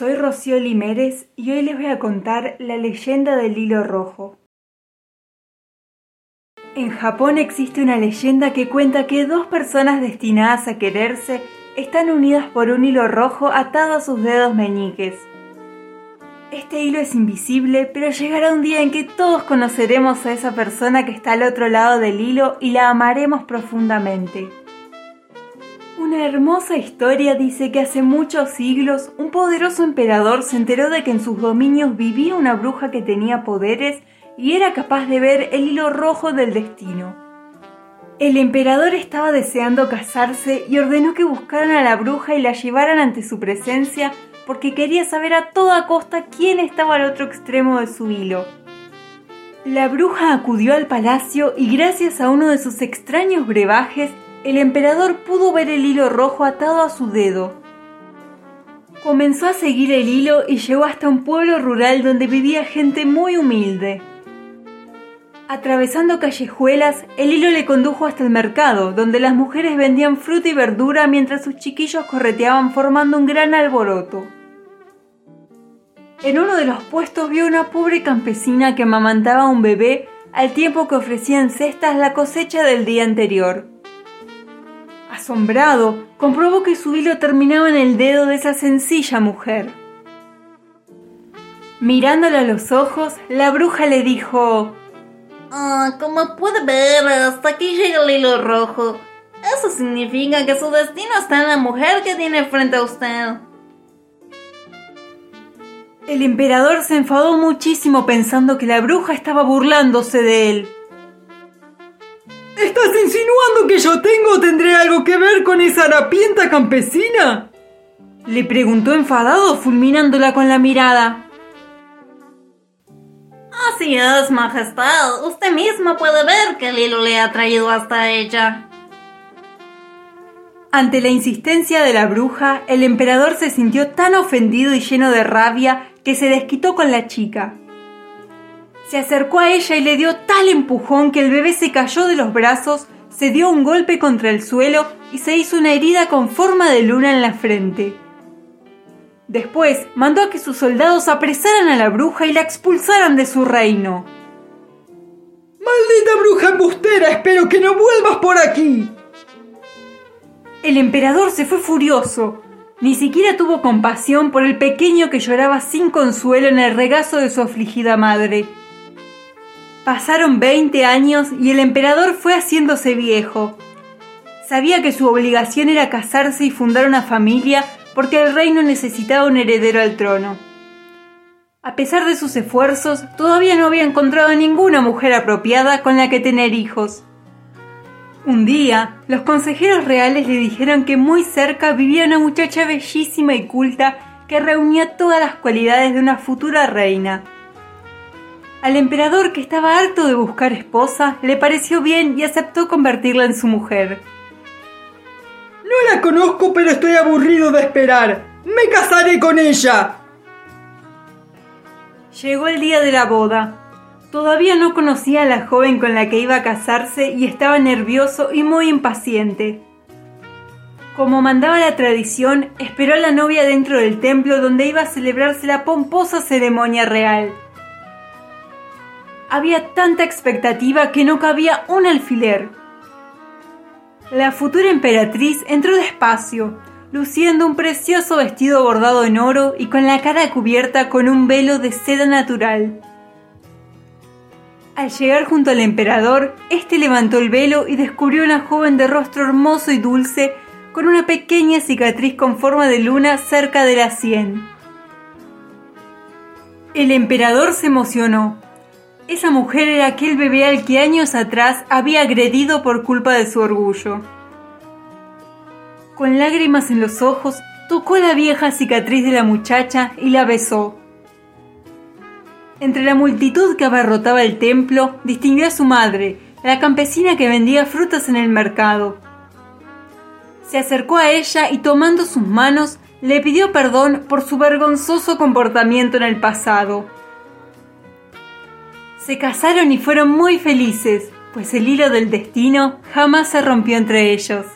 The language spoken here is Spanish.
Soy Rocío Limérez y hoy les voy a contar la leyenda del hilo rojo. En Japón existe una leyenda que cuenta que dos personas destinadas a quererse están unidas por un hilo rojo atado a sus dedos meñiques. Este hilo es invisible, pero llegará un día en que todos conoceremos a esa persona que está al otro lado del hilo y la amaremos profundamente. Una hermosa historia dice que hace muchos siglos un poderoso emperador se enteró de que en sus dominios vivía una bruja que tenía poderes y era capaz de ver el hilo rojo del destino. El emperador estaba deseando casarse y ordenó que buscaran a la bruja y la llevaran ante su presencia porque quería saber a toda costa quién estaba al otro extremo de su hilo. La bruja acudió al palacio y gracias a uno de sus extraños brebajes, el emperador pudo ver el hilo rojo atado a su dedo. Comenzó a seguir el hilo y llegó hasta un pueblo rural donde vivía gente muy humilde. Atravesando callejuelas, el hilo le condujo hasta el mercado, donde las mujeres vendían fruta y verdura mientras sus chiquillos correteaban formando un gran alboroto. En uno de los puestos vio una pobre campesina que amamantaba a un bebé al tiempo que ofrecía en cestas la cosecha del día anterior. Asombrado, comprobó que su hilo terminaba en el dedo de esa sencilla mujer. Mirándola a los ojos, la bruja le dijo, Ah, como puede ver, hasta aquí llega el hilo rojo. Eso significa que su destino está en la mujer que tiene frente a usted. El emperador se enfadó muchísimo pensando que la bruja estaba burlándose de él. ¿Estás insinuando que yo tengo tendré algo que ver con esa harapienta campesina? Le preguntó enfadado, fulminándola con la mirada. Así es, Majestad. Usted misma puede ver que el hilo le ha traído hasta ella. Ante la insistencia de la bruja, el emperador se sintió tan ofendido y lleno de rabia que se desquitó con la chica. Se acercó a ella y le dio tal empujón que el bebé se cayó de los brazos, se dio un golpe contra el suelo y se hizo una herida con forma de luna en la frente. Después mandó a que sus soldados apresaran a la bruja y la expulsaran de su reino. ¡Maldita bruja embustera! ¡Espero que no vuelvas por aquí! El emperador se fue furioso. Ni siquiera tuvo compasión por el pequeño que lloraba sin consuelo en el regazo de su afligida madre. Pasaron 20 años y el emperador fue haciéndose viejo. Sabía que su obligación era casarse y fundar una familia porque el reino necesitaba un heredero al trono. A pesar de sus esfuerzos, todavía no había encontrado ninguna mujer apropiada con la que tener hijos. Un día, los consejeros reales le dijeron que muy cerca vivía una muchacha bellísima y culta que reunía todas las cualidades de una futura reina. Al emperador, que estaba harto de buscar esposa, le pareció bien y aceptó convertirla en su mujer. No la conozco, pero estoy aburrido de esperar. Me casaré con ella. Llegó el día de la boda. Todavía no conocía a la joven con la que iba a casarse y estaba nervioso y muy impaciente. Como mandaba la tradición, esperó a la novia dentro del templo donde iba a celebrarse la pomposa ceremonia real. Había tanta expectativa que no cabía un alfiler. La futura emperatriz entró despacio, luciendo un precioso vestido bordado en oro y con la cara cubierta con un velo de seda natural. Al llegar junto al emperador, éste levantó el velo y descubrió una joven de rostro hermoso y dulce con una pequeña cicatriz con forma de luna cerca de la sien. El emperador se emocionó. Esa mujer era aquel bebé al que años atrás había agredido por culpa de su orgullo. Con lágrimas en los ojos, tocó la vieja cicatriz de la muchacha y la besó. Entre la multitud que abarrotaba el templo, distinguió a su madre, la campesina que vendía frutas en el mercado. Se acercó a ella y tomando sus manos, le pidió perdón por su vergonzoso comportamiento en el pasado. Se casaron y fueron muy felices, pues el hilo del destino jamás se rompió entre ellos.